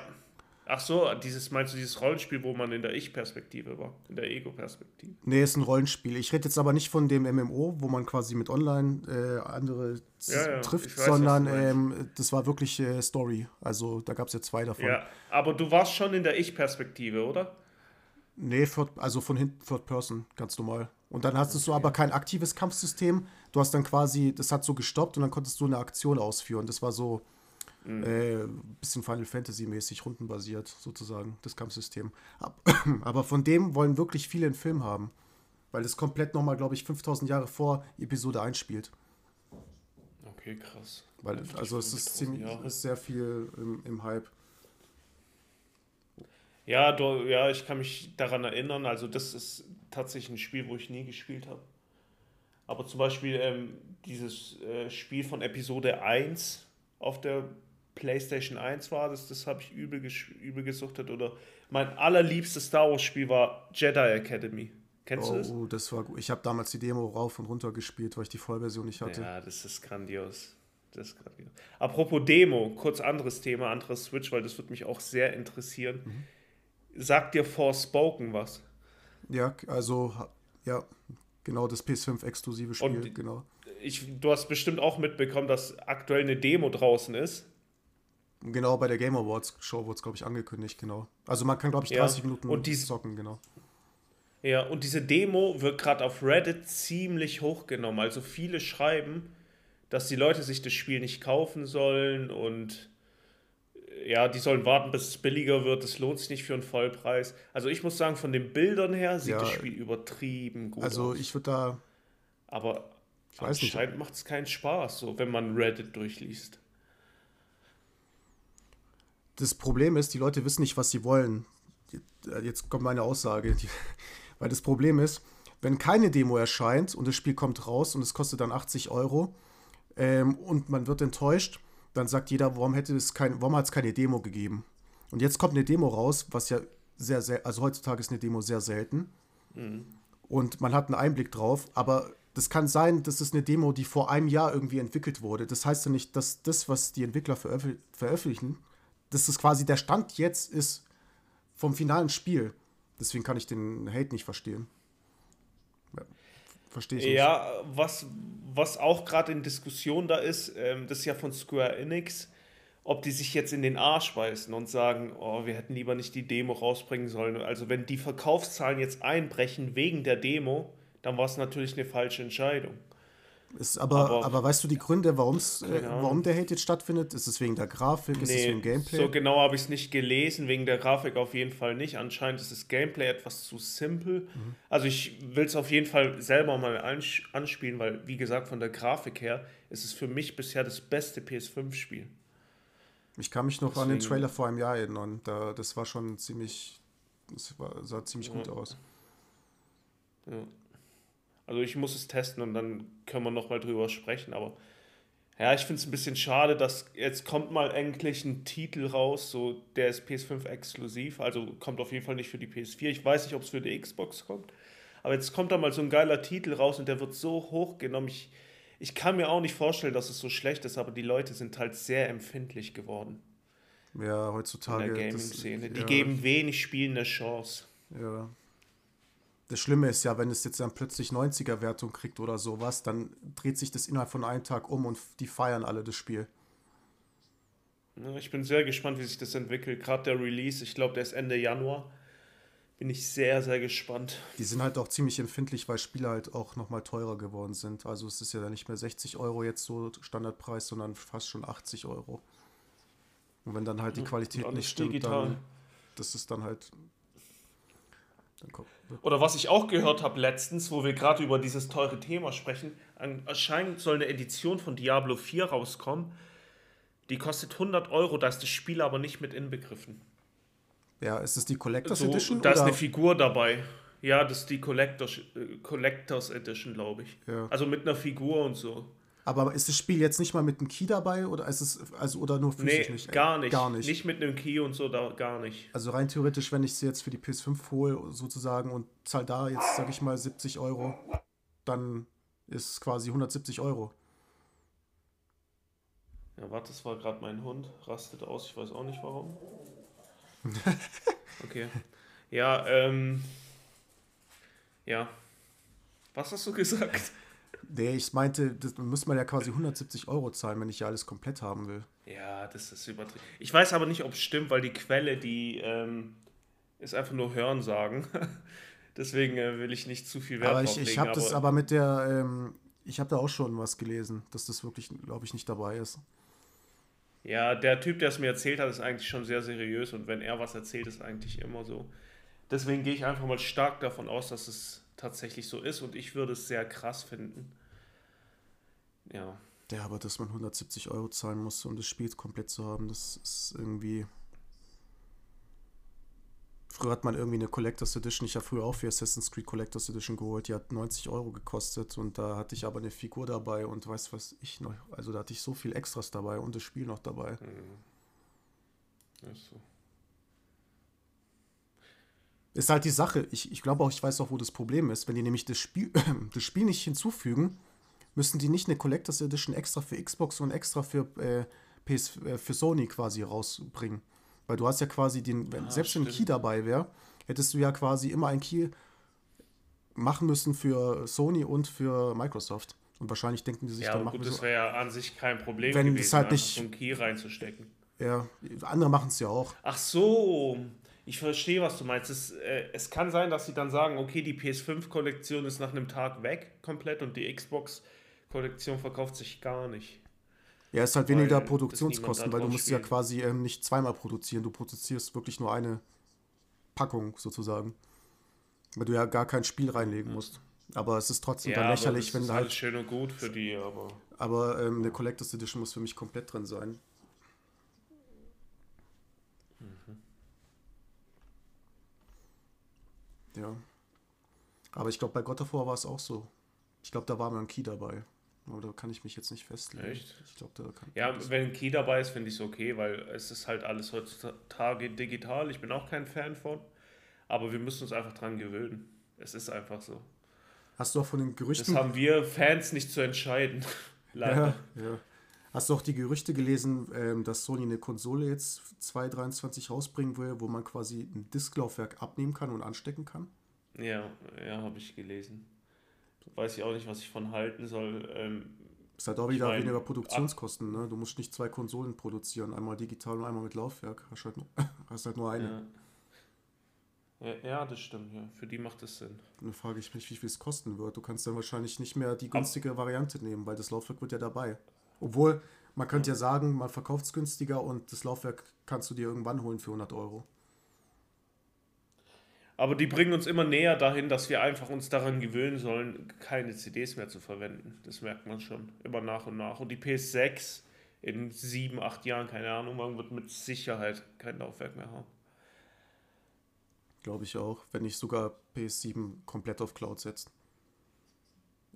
Ach so, dieses, meinst du dieses Rollenspiel, wo man in der Ich-Perspektive war? In der Ego-Perspektive? Nee, ist ein Rollenspiel. Ich rede jetzt aber nicht von dem MMO, wo man quasi mit online äh, andere Ja, ja, trifft, weiß, sondern ähm, das war wirklich äh, Story. Also da gab es ja zwei davon. Ja, aber du warst schon in der Ich-Perspektive, oder? Nee, third, also von hinten Third Person, ganz normal. Und dann hast du aber kein aktives Kampfsystem. Du hast dann quasi, das hat so gestoppt und dann konntest du eine Aktion ausführen. Das war so Mhm. äh, bisschen Final Fantasy mäßig, rundenbasiert sozusagen, das Kampfsystem. Ab- Aber von dem wollen wirklich viele einen Film haben. Weil es komplett nochmal, glaube ich, 5000 Jahre vor Episode 1 spielt. Okay, krass. Weil, also es ist 5000 ziemlich, Jahre. ist sehr viel im, im Hype. Ja, du, ja, ich kann mich daran erinnern. Also, das ist tatsächlich ein Spiel, wo ich nie gespielt habe. Aber zum Beispiel ähm, dieses äh, Spiel von Episode 1 auf der PlayStation 1 war das, das habe ich übel, übel gesuchtet. Oder mein allerliebstes Star Wars-Spiel war Jedi Academy. Kennst du das? Oh, das war gut. Ich habe damals die Demo rauf und runter gespielt, weil ich die Vollversion nicht hatte. Ja, das ist grandios. Das ist grandios. Apropos Demo, kurz anderes Thema, anderes Switch, weil das würde mich auch sehr interessieren. Mhm. Sagt dir Forspoken was? Ja, also, ja, genau das PS5-exklusive Spiel, Und- genau. Ich, du hast bestimmt auch mitbekommen, dass aktuell eine Demo draußen ist. Genau, bei der Game Awards Show wurde es, glaube ich, angekündigt, genau. Also man kann, glaube ich, Ja, 30 Minuten und dies- zocken, genau. Ja, und diese Demo wird gerade auf Reddit ziemlich hochgenommen. Also viele schreiben, dass die Leute sich das Spiel nicht kaufen sollen und ja, die sollen warten, bis es billiger wird. Das lohnt sich nicht für einen Vollpreis. Also ich muss sagen, von den Bildern her sieht Ja, das Spiel übertrieben gut Also aus. ich würde da, Aber Ich weiß nicht. anscheinend macht es keinen Spaß, so wenn man Reddit durchliest. Das Problem ist, die Leute wissen nicht, was sie wollen. Jetzt kommt meine Aussage. Die, weil das Problem ist, wenn keine Demo erscheint und das Spiel kommt raus und es kostet dann 80 Euro ähm, und man wird enttäuscht, dann sagt jeder, warum hätte es kein, warum hat es keine Demo gegeben? Und jetzt kommt eine Demo raus, was ja sehr, sehr, also heutzutage ist eine Demo sehr selten. Und man hat einen Einblick drauf, aber das kann sein, das ist eine Demo, die vor einem Jahr irgendwie entwickelt wurde. Das heißt ja nicht, dass das, was die Entwickler veröffentlich veröffentlichen, das quasi der Stand jetzt ist vom finalen Spiel. Deswegen kann ich den Hate nicht verstehen. Ja, Verstehe ich nicht. Ja, was, was auch gerade in Diskussion da ist, ähm, das ist ja von Square Enix ob die sich jetzt in den Arsch beißen und sagen, oh, wir hätten lieber nicht die Demo rausbringen sollen. Also wenn die Verkaufszahlen jetzt einbrechen wegen der Demo, dann war es natürlich eine falsche Entscheidung. Ist aber, aber, aber, weißt du die Gründe, warum's, äh, warum der Hate jetzt stattfindet? Ist es wegen der Grafik? Nee, ist es wegen Gameplay? So genau habe ich es nicht gelesen. Wegen der Grafik auf jeden Fall nicht. Anscheinend ist das Gameplay etwas zu simpel. Mhm. Also ich will es auf jeden Fall selber mal anspielen, weil wie gesagt, von der Grafik her ist es für mich bisher das beste PS5-Spiel. Ich kann mich noch Deswegen. an den Trailer vor einem Jahr erinnern. Da, das war schon ziemlich, das war, sah ziemlich ja. gut aus. Ja. Also ich muss es testen und dann können wir nochmal drüber sprechen. Aber ja, ich finde es ein bisschen schade, dass jetzt kommt mal endlich ein Titel raus, so der ist PS5 exklusiv, also kommt auf jeden Fall nicht für die PS4. Ich weiß nicht, ob es für die Xbox kommt. Aber jetzt kommt da mal so ein geiler Titel raus und der wird so hochgenommen. Ich, ich kann mir auch nicht vorstellen, dass es so schlecht ist, aber die Leute sind halt sehr empfindlich geworden. Ja, heutzutage. In der Gaming-Szene. Die ja. geben wenig Spielen eine Chance. Ja, das Schlimme ist ja, wenn es jetzt dann plötzlich 90er-Wertung kriegt oder sowas, dann dreht sich das innerhalb von einem Tag um und die feiern alle das Spiel. Ich bin sehr gespannt, wie sich das entwickelt. Gerade der Release, ich glaube, der ist Ende Januar. Bin ich sehr, sehr gespannt. Die sind halt auch ziemlich empfindlich, weil Spiele halt auch nochmal teurer geworden sind. Also es ist ja dann nicht mehr 60 Euro jetzt so Standardpreis, sondern fast schon 80 Euro. Und wenn dann halt die Qualität nicht stimmt, digital. dann das ist dann halt oder was ich auch gehört habe letztens, wo wir gerade über dieses teure Thema sprechen, anscheinend soll eine Edition von Diablo 4 rauskommen. Die kostet 100 Euro, da ist das Spiel aber nicht mit inbegriffen. Ja, ist es die Collectors so, Edition? Da oder? ist eine Figur dabei. Ja, das ist die Collectors, äh, Collectors Edition, glaube ich. Ja. Also mit einer Figur und so. Aber ist das Spiel jetzt nicht mal mit einem Key dabei oder ist es also oder nur physisch nee, nicht? Gar nicht. Gar nicht. Nicht mit einem Key und so da gar nicht. Also rein theoretisch, wenn ich sie jetzt für die PS5 hole sozusagen und zahl da jetzt sag ich mal 70 Euro, dann ist es quasi 170 Euro. Ja, warte, das war gerade mein Hund, rastet aus, ich weiß auch nicht warum. okay. Ja, ähm. Ja. Was hast du gesagt? Nee, ich meinte, das müsste man ja quasi 170 Euro zahlen, wenn ich ja alles komplett haben will. Ja, das ist übertrieben. Ich weiß aber nicht, ob es stimmt, weil die Quelle, die ähm, ist einfach nur Hören sagen. Deswegen äh, will ich nicht zu viel Wert aber ich, ich habe das aber mit der, ähm, ich habe da auch schon was gelesen, dass das wirklich, glaube ich, nicht dabei ist. Ja, der Typ, der es mir erzählt hat, ist eigentlich schon sehr seriös und wenn er was erzählt, ist eigentlich immer so. Deswegen gehe ich einfach mal stark davon aus, dass es tatsächlich so ist und ich würde es sehr krass finden, ja. Ja, aber dass man 170 Euro zahlen muss, um das Spiel komplett zu haben, das ist irgendwie. Früher hat man irgendwie eine Collectors Edition, ich habe früher auch für Assassin's Creed Collectors Edition geholt, die hat 90 Euro gekostet und da hatte ich aber eine Figur dabei und weiß was ich noch, also da hatte ich so viel Extras dabei und das Spiel noch dabei. Mhm. Ist so. Ist halt die Sache, ich, ich glaube auch, ich weiß auch, wo das Problem ist, wenn die nämlich das Spiel, das Spiel nicht hinzufügen, müssen die nicht eine Collectors Edition extra für Xbox und extra für, äh, PS, äh, für Sony quasi rausbringen. Weil du hast ja quasi den, wenn, ja, selbst stimmt. wenn ein Key dabei wäre, hättest du ja quasi immer ein Key machen müssen für Sony und für Microsoft. Und wahrscheinlich denken die sich ja, dann machen gut, das wäre ja an sich kein Problem wenn gewesen, halt nicht so einen Key reinzustecken. Ja, andere machen es ja auch. Ach so, ich verstehe, was du meinst. Es, äh, es kann sein, dass sie dann sagen, okay, die PS5-Kollektion ist nach einem Tag weg komplett und die Xbox Kollektion verkauft sich gar nicht. Ja, es ist halt weniger Produktionskosten, weil du musst spielen. ja quasi ähm, nicht zweimal produzieren. Du produzierst wirklich nur eine Packung sozusagen. Weil du ja gar kein Spiel reinlegen musst. Aber es ist trotzdem ja, dann lächerlich, wenn du halt. schön und gut für die, aber. Aber ähm, eine Collectors Edition muss für mich komplett drin sein. Mhm. Ja. Aber ich glaube, bei God of War war es auch so. Ich glaube, da war mal ein Key dabei. Aber da kann ich mich jetzt nicht festlegen. Echt? Ich glaube, da kann Ja, wenn ein Key dabei ist, finde ich es okay, weil es ist halt alles heutzutage digital. Ich bin auch kein Fan von. Aber wir müssen uns einfach dran gewöhnen. Es ist einfach so. Hast du auch von den Gerüchten. Das haben wir Fans nicht zu entscheiden. Leider. Ja, ja. Hast du auch die Gerüchte gelesen, ähm, dass Sony eine Konsole jetzt 2023 rausbringen will, wo man quasi ein Disklaufwerk abnehmen kann und anstecken kann? Ja, ja, habe ich gelesen weiß ich auch nicht, was ich von halten soll. Ähm, Ist halt auch wieder mein, weniger Produktionskosten, ne? Du musst nicht zwei Konsolen produzieren, einmal digital und einmal mit Laufwerk. Hast halt nur, hast halt nur eine. Ja. Ja, ja, das stimmt, ja. Für die macht das Sinn. Dann frage ich mich, wie viel es kosten wird. Du kannst dann wahrscheinlich nicht mehr die günstige Ab Variante nehmen, weil das Laufwerk wird ja dabei. Obwohl, man könnte ja, ja sagen, man verkauft es günstiger und das Laufwerk kannst du dir irgendwann holen für 100 Euro. Aber die bringen uns immer näher dahin, dass wir einfach uns daran gewöhnen sollen, keine CDs mehr zu verwenden. Das merkt man schon immer nach und nach. Und die PS6 in sieben, acht Jahren, keine Ahnung, man wird mit Sicherheit kein Laufwerk mehr haben. Glaube ich auch, wenn nicht sogar PS7 komplett auf Cloud setzt.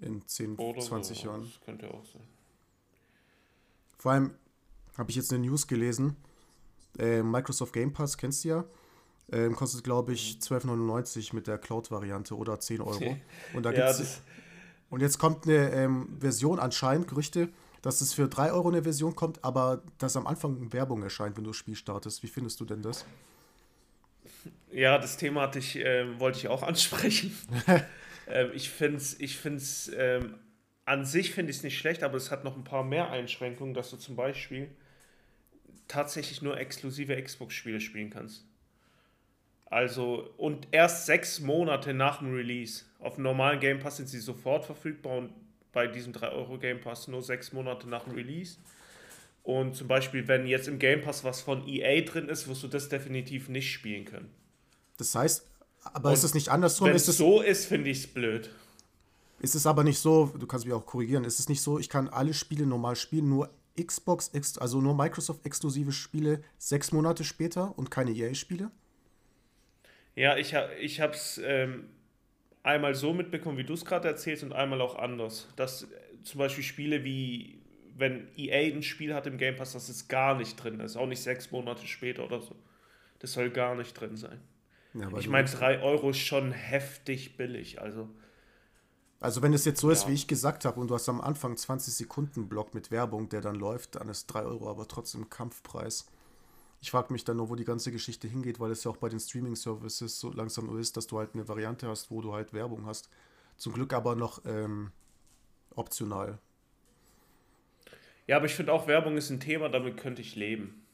In 10, Oder 20 so. Jahren. Das könnte auch sein. Vor allem habe ich jetzt eine News gelesen. Äh, Microsoft Game Pass, kennst du ja? Ähm, kostet, glaube ich, 12,99 mit der Cloud-Variante oder 10 Euro. Und, da ja, gibt's, und jetzt kommt eine ähm, Version anscheinend, Gerüchte, dass es für 3 Euro eine Version kommt, aber dass am Anfang Werbung erscheint, wenn du das Spiel startest. Wie findest du denn das? Ja, das Thema hatte ich, äh, wollte ich auch ansprechen. ähm, ich finde es ich find's, ähm, an sich finde ich es nicht schlecht, aber es hat noch ein paar mehr Einschränkungen, dass du zum Beispiel tatsächlich nur exklusive Xbox-Spiele spielen kannst. Also, und erst sechs Monate nach dem Release. Auf dem normalen Game Pass sind sie sofort verfügbar und bei diesem 3-Euro Game Pass nur sechs Monate nach dem Release. Und zum Beispiel, wenn jetzt im Game Pass was von EA drin ist, wirst du das definitiv nicht spielen können. Das heißt, aber und ist es nicht andersrum? Wenn es so ist, finde ich es blöd. Ist es aber nicht so, du kannst mich auch korrigieren, ist es nicht so, ich kann alle Spiele normal spielen, nur Xbox, also nur Microsoft-exklusive Spiele sechs Monate später und keine EA-Spiele? Ja, ich, ich habe es ähm, einmal so mitbekommen, wie du es gerade erzählst, und einmal auch anders. Dass äh, zum Beispiel Spiele wie, wenn EA ein Spiel hat im Game Pass, dass es gar nicht drin ist, auch nicht sechs Monate später oder so. Das soll gar nicht drin sein. Ja, ich meine, 3 Euro ist schon heftig billig, also. Also wenn es jetzt so ist, ja. wie ich gesagt habe, und du hast am Anfang 20 Sekunden Block mit Werbung, der dann läuft, dann ist 3 Euro aber trotzdem Kampfpreis. Ich frage mich dann nur, wo die ganze Geschichte hingeht, weil es ja auch bei den Streaming-Services so langsam so ist, dass du halt eine Variante hast, wo du halt Werbung hast. Zum Glück aber noch ähm, optional. Ja, aber ich finde auch, Werbung ist ein Thema, damit könnte ich leben.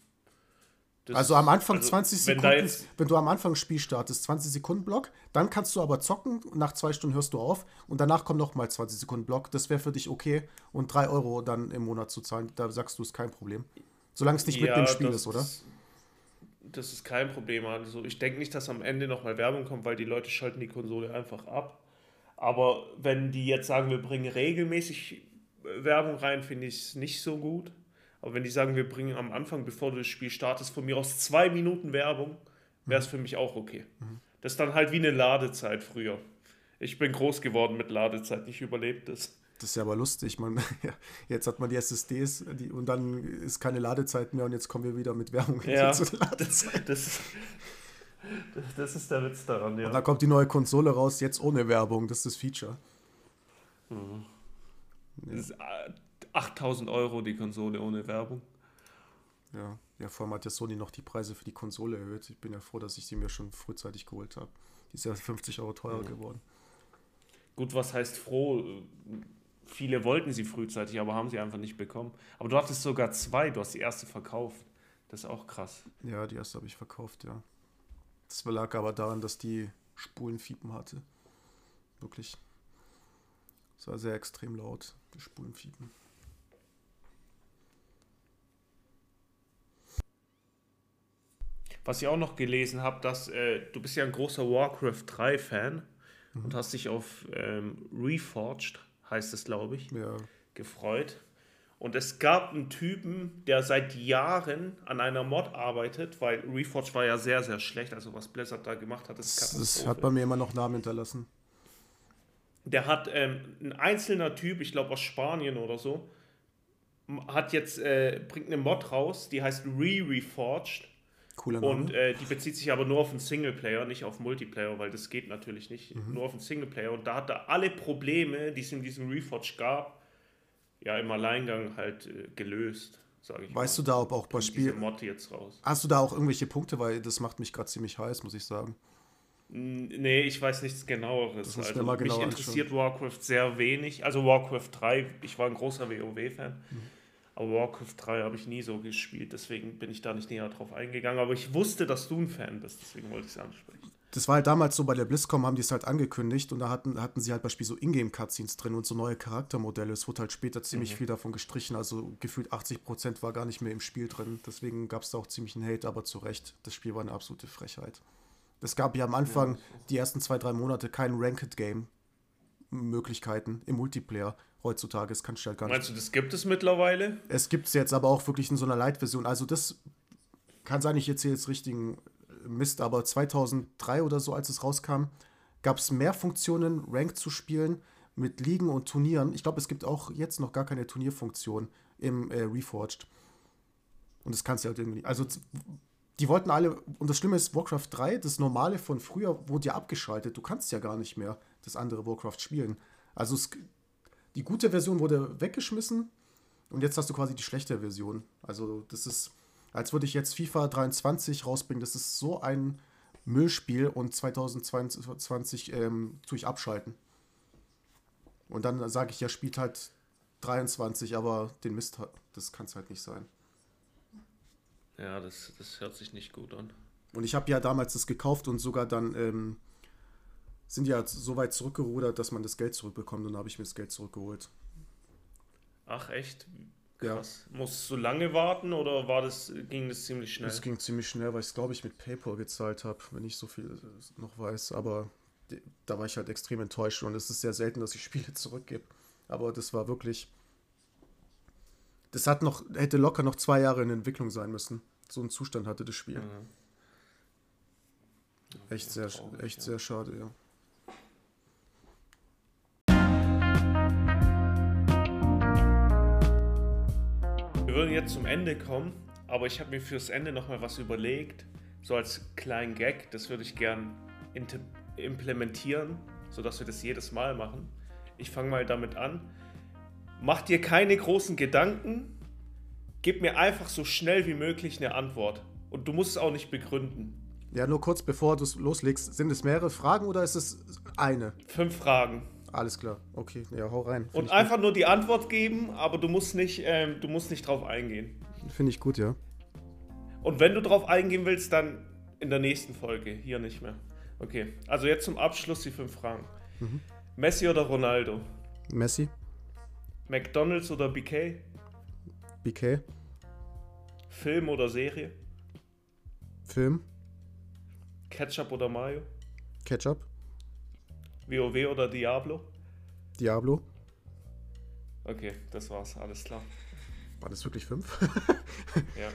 Das also am Anfang also, 20 Sekunden, wenn, wenn, du am Anfang ein Spiel startest, 20 Sekunden Block, dann kannst du aber zocken, nach zwei Stunden hörst du auf und danach kommt nochmal 20 Sekunden Block. Das wäre für dich okay und 3 Euro dann im Monat zu zahlen, da sagst du, ist kein Problem. Solange es nicht ja, mit dem Spiel ist, oder? Ist, das ist kein Problem. Also ich denke nicht, dass am Ende nochmal Werbung kommt, weil die Leute schalten die Konsole einfach ab. Aber wenn die jetzt sagen, wir bringen regelmäßig Werbung rein, finde ich es nicht so gut. Aber wenn die sagen, wir bringen am Anfang, bevor du das Spiel startest, von mir aus zwei Minuten Werbung, wäre es mhm. für mich auch okay. Mhm. Das ist dann halt wie eine Ladezeit früher. Ich bin groß geworden mit Ladezeit, nicht überlebt das. Das ist ja aber lustig. Man, ja, jetzt hat man die SSDs die, und dann ist keine Ladezeit mehr und jetzt kommen wir wieder mit Werbung ja, zur Ladezeit. Das, das, das, ist der Witz daran, ja. Und dann kommt die neue Konsole raus, jetzt ohne Werbung. Das ist das Feature. Mhm. Ja. Das ist 8000 äh, Euro die Konsole ohne Werbung. Ja, ja, vor allem hat ja Sony noch die Preise für die Konsole erhöht. Ich bin ja froh, dass ich sie mir schon frühzeitig geholt habe. Die ist ja 50 Euro teurer mhm. geworden. Gut, was heißt froh? Viele wollten sie frühzeitig, aber haben sie einfach nicht bekommen. Aber du hattest sogar zwei, du hast die erste verkauft. Das ist auch krass. Ja, die erste habe ich verkauft, ja. Das lag aber daran, dass die Spulenfiepen hatte. Wirklich. Es war sehr extrem laut, die Spulenfiepen. Was ich auch noch gelesen habe, dass äh, du bist ja ein großer Warcraft 3 Fan mhm. und hast dich auf ähm, Reforged heißt es, glaube ich, ja. gefreut. Und es gab einen Typen, der seit Jahren an einer Mod arbeitet, weil Reforged war ja sehr, sehr schlecht. Also was Blizzard da gemacht hat, ist Das hat bei mir immer noch Namen hinterlassen. Der hat ähm, ein einzelner Typ, ich glaube aus Spanien oder so, hat jetzt, äh, bringt eine Mod raus, die heißt Re-Reforged. Cooler Name. Und äh, die bezieht sich aber nur auf den Singleplayer, nicht auf Multiplayer, weil das geht natürlich nicht. Mhm. Nur auf den Singleplayer. Und da hat er alle Probleme, die es in diesem Reforge gab, ja im Alleingang halt äh, gelöst, sage ich Weißt mal. du da, ob auch bei Spiel. Mod jetzt raus. Hast du da auch irgendwelche Punkte, weil das macht mich gerade ziemlich heiß, muss ich sagen. Nee, ich weiß nichts genaueres. Also, mich interessiert Warcraft sehr wenig. Also Warcraft 3, ich war ein großer WoW-Fan. Mhm. Aber Warcraft 3 habe ich nie so gespielt, deswegen bin ich da nicht näher drauf eingegangen. Aber ich wusste, dass du ein Fan bist, deswegen wollte ich es ansprechen. Das war halt damals so bei der BlizzCon, haben die es halt angekündigt und da hatten, hatten sie halt beispielsweise so Ingame-Cutscenes drin und so neue Charaktermodelle. Es wurde halt später ziemlich viel davon gestrichen, also gefühlt 80% war gar nicht mehr im Spiel drin. Deswegen gab es da auch ziemlich einen Hate, aber zu Recht. Das Spiel war eine absolute Frechheit. Es gab ja am Anfang die ersten zwei, drei Monate kein Ranked-Game-Möglichkeiten im Multiplayer. Heutzutage, das kannst du halt gar nicht. Meinst du, das gibt es mittlerweile? Es gibt es jetzt aber auch wirklich in so einer Light-Version. Also das kann sein, ich erzähle jetzt richtigen Mist, aber 2003 oder so, als es rauskam, gab es mehr Funktionen, Rank zu spielen mit Ligen und Turnieren. Ich glaube, es gibt auch jetzt noch gar keine Turnierfunktion im äh, Reforged. Und das kannst du halt irgendwie. Also die wollten alle, und das Schlimme ist, Warcraft 3, das Normale von früher, wurde ja abgeschaltet. Du kannst ja gar nicht mehr das andere Warcraft spielen. Also es, die gute Version wurde weggeschmissen und jetzt hast du quasi die schlechte Version. Also das ist, als würde ich jetzt FIFA 23 rausbringen, das ist so ein Müllspiel und 2022 ähm, tue ich abschalten. Und dann sage ich ja, spielt halt 23, aber den Mist, das kann es halt nicht sein. Ja, das, das hört sich nicht gut an. Und ich habe ja damals das gekauft und sogar dann ähm, sind ja so weit zurückgerudert, dass man das Geld zurückbekommt. Und dann habe ich mir das Geld zurückgeholt. Ach, echt? Ja. Krass. Musst du lange warten oder war das, ging das ziemlich schnell? Das ging ziemlich schnell, weil ich es, glaube ich, mit PayPal gezahlt habe, wenn ich so viel äh, noch weiß. Aber da war ich halt extrem enttäuscht und es ist sehr selten, dass ich Spiele zurückgebe. Aber das war wirklich. Das hat noch, hätte locker noch zwei Jahre in Entwicklung sein müssen. So einen Zustand hatte das Spiel. Mhm. Echt sehr, traurig, echt ja. sehr schade, ja. Wir würden jetzt zum Ende kommen, aber ich habe mir fürs Ende nochmal was überlegt, so als kleinen Gag, das würde ich gern implementieren, sodass wir das jedes Mal machen. Ich fange mal damit an. Mach dir keine großen Gedanken, gib mir einfach so schnell wie möglich eine Antwort. Und du musst es auch nicht begründen. Ja, nur kurz bevor du loslegst, sind es mehrere Fragen oder ist es eine? Fünf Fragen. Alles klar. Okay, ja, hau rein. Und Finde einfach nur die Antwort geben, aber du musst nicht, ähm, du musst nicht drauf eingehen. ich, find ich gut, ja. Und wenn du drauf eingehen willst, dann in der nächsten Folge, hier nicht mehr. Okay, also jetzt zum Abschluss die fünf Fragen. Messi oder Ronaldo? Messi, McDonald's oder BK? BK, Film oder Serie? Film, Ketchup oder Mayo? Ketchup, WoW oder Diablo? Diablo. Okay, das war's, alles klar. War das wirklich fünf? Ja.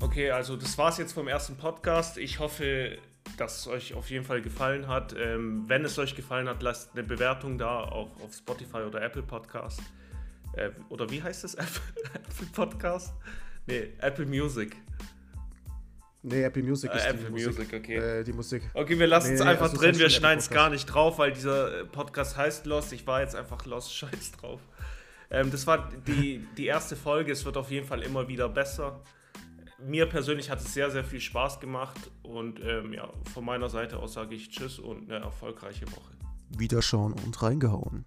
Okay, also das war's jetzt vom ersten Podcast. Ich hoffe, dass es euch auf jeden Fall gefallen hat. Ähm, wenn es euch gefallen hat, lasst eine Bewertung da auf, auf Spotify oder Apple Podcast. Äh, oder wie heißt es? Apple, Apple Podcast? Nee, Apple Music. nee, Apple Music Äh, ist Apple die Musik. Music, okay. Äh, die Musik. Okay, wir lassen Nee, es nee, einfach also es drin, wir schneiden es gar nicht drauf, weil dieser äh, Podcast heißt Lost. Ich war jetzt einfach Lost, scheiß drauf. Ähm, das war die, die erste Folge, es wird auf jeden Fall immer wieder besser. Mir persönlich hat es sehr, sehr viel Spaß gemacht und ähm, ja, von meiner Seite aus sage ich Tschüss und eine erfolgreiche Woche. Wiederschauen und reingehauen.